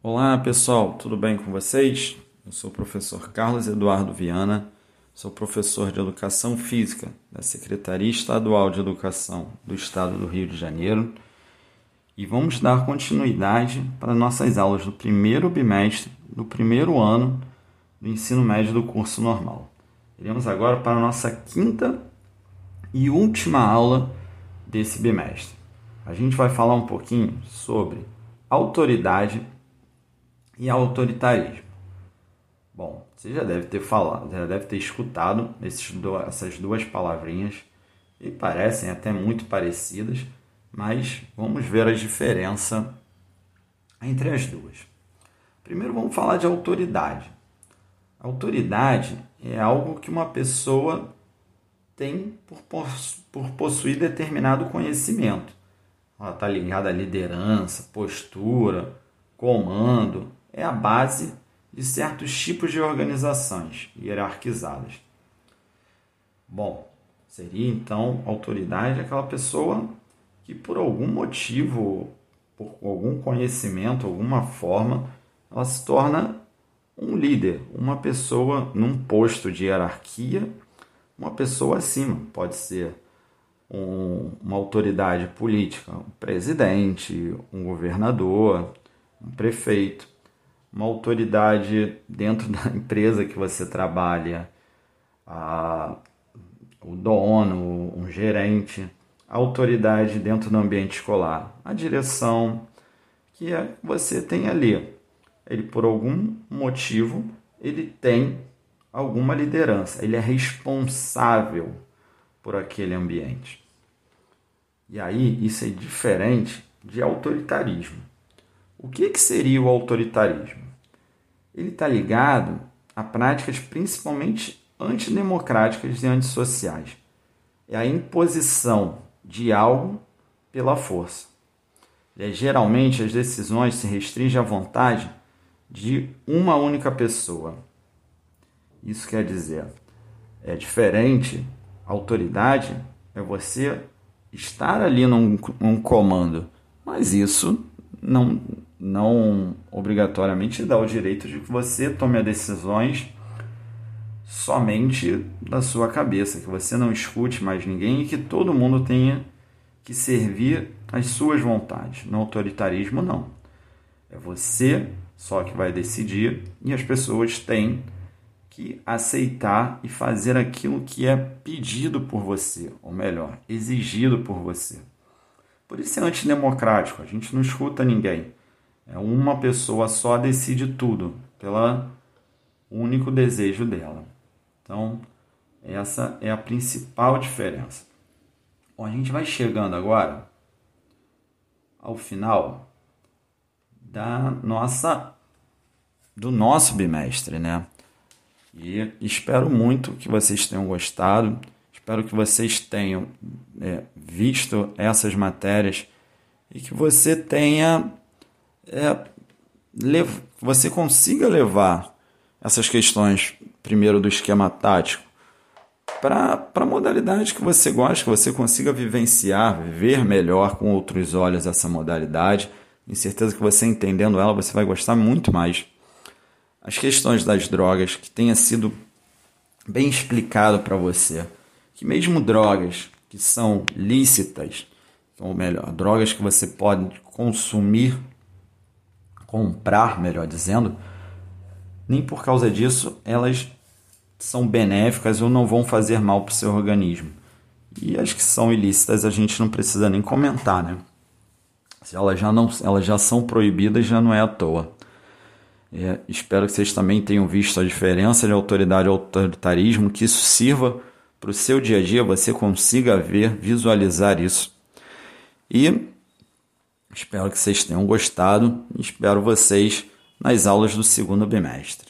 Olá pessoal, tudo bem com vocês? Eu sou o professor Carlos Eduardo Viana, sou professor de Educação Física da Secretaria Estadual de Educação do Estado do Rio de Janeiro e vamos dar continuidade para nossas aulas do primeiro bimestre do primeiro ano do ensino médio do curso normal. Iremos agora para a nossa quinta e última aula desse bimestre. A gente vai falar um pouquinho sobre autoridade e autoritarismo. Bom, você já deve ter falado, já deve ter escutado esses, essas duas palavrinhas e parecem até muito parecidas, mas vamos ver a diferença entre as duas. Primeiro vamos falar de autoridade. Autoridade é algo que uma pessoa tem por, por possuir determinado conhecimento. Ela está ligada à liderança, postura, comando, é a base de certos tipos de organizações hierarquizadas. Bom, seria então autoridade aquela pessoa que por algum motivo, por algum conhecimento, alguma forma, ela se torna um líder, uma pessoa num posto de hierarquia, uma pessoa acima, pode ser um, uma autoridade política, um presidente, um governador, um prefeito uma autoridade dentro da empresa que você trabalha, a, o dono, um gerente, a autoridade dentro do ambiente escolar, a direção que é, você tem ali. Ele, por algum motivo, ele tem alguma liderança, ele é responsável por aquele ambiente. E aí, isso é diferente de autoritarismo. O que, que seria o autoritarismo? Ele está ligado a práticas principalmente antidemocráticas e antissociais. É a imposição de algo pela força. É, geralmente as decisões se restringem à vontade de uma única pessoa. Isso quer dizer, é diferente, autoridade é você estar ali num, num comando, mas isso não não obrigatoriamente dá o direito de que você tome as decisões somente da sua cabeça, que você não escute mais ninguém e que todo mundo tenha que servir às suas vontades. No autoritarismo, não. É você só que vai decidir e as pessoas têm que aceitar e fazer aquilo que é pedido por você, ou melhor, exigido por você. Por isso é antidemocrático, a gente não escuta ninguém. É uma pessoa só decide tudo, pelo único desejo dela. Então, essa é a principal diferença. Bom, a gente vai chegando agora ao final da nossa do nosso bimestre, né? E espero muito que vocês tenham gostado. Espero que vocês tenham é, visto essas matérias e que você tenha é, você consiga levar essas questões, primeiro do esquema tático, para a modalidade que você gosta, que você consiga vivenciar, ver melhor com outros olhos essa modalidade. Tenho certeza que você entendendo ela, você vai gostar muito mais. As questões das drogas, que tenha sido bem explicado para você. Que mesmo drogas que são lícitas, ou melhor, drogas que você pode consumir comprar, melhor dizendo, nem por causa disso elas são benéficas ou não vão fazer mal para o seu organismo. E as que são ilícitas a gente não precisa nem comentar, né? Se elas já, não, elas já são proibidas, já não é à toa. É, espero que vocês também tenham visto a diferença de autoridade e autoritarismo, que isso sirva para o seu dia a dia, você consiga ver, visualizar isso. E Espero que vocês tenham gostado e espero vocês nas aulas do segundo bimestre.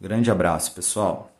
Grande abraço, pessoal!